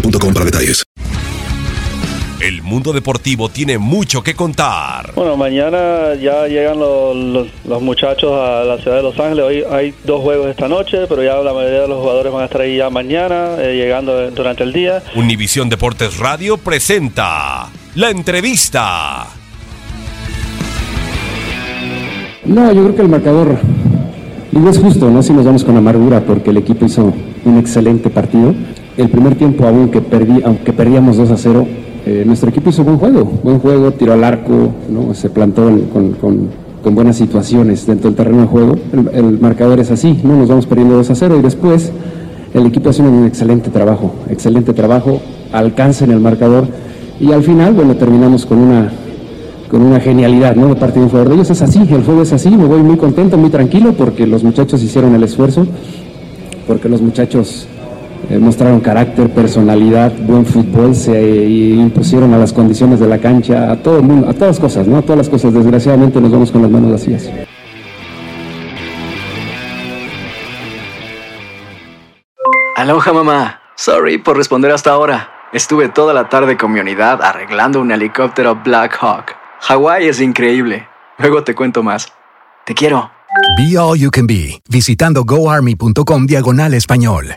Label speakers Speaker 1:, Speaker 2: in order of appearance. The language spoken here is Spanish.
Speaker 1: boostmobile.com para detalles.
Speaker 2: El mundo deportivo tiene mucho que contar.
Speaker 3: Bueno, mañana ya llegan los, los- los muchachos a la ciudad de Los Ángeles. Hoy hay dos juegos esta noche, pero ya la mayoría de los jugadores van a estar ahí ya mañana, eh, llegando durante el día.
Speaker 2: Univisión Deportes Radio presenta la entrevista.
Speaker 4: No, yo creo que el marcador, y es justo, ¿no? Si nos vamos con amargura, porque el equipo hizo un excelente partido. El primer tiempo, aunque, perdí, aunque perdíamos 2 a 0, eh, nuestro equipo hizo buen juego, buen juego, tiró al arco, ¿no? Se plantó con, buenas situaciones dentro del terreno de juego. El, marcador es así, ¿no? Nos vamos perdiendo 2 a 0 y después el equipo hace un excelente trabajo, excelente trabajo, alcanza en el marcador y al final, bueno, terminamos con una con una genialidad, ¿no? De parte de un jugador de ellos. Es así, el juego es así, me voy muy contento, muy tranquilo porque los muchachos hicieron el esfuerzo, porque los muchachos eh, mostraron carácter, personalidad, buen fútbol, se eh, impusieron a las condiciones de la cancha, a todo el mundo, a todas las cosas, ¿no? A todas las cosas. Desgraciadamente nos vamos con las manos vacías.
Speaker 5: Aloha mamá. Sorry por responder hasta ahora. Estuve toda la tarde con mi unidad arreglando un helicóptero Black Hawk. Hawái es increíble. Luego te cuento más. Te quiero.
Speaker 6: Be All You Can Be, visitando goarmy.com diagonal español.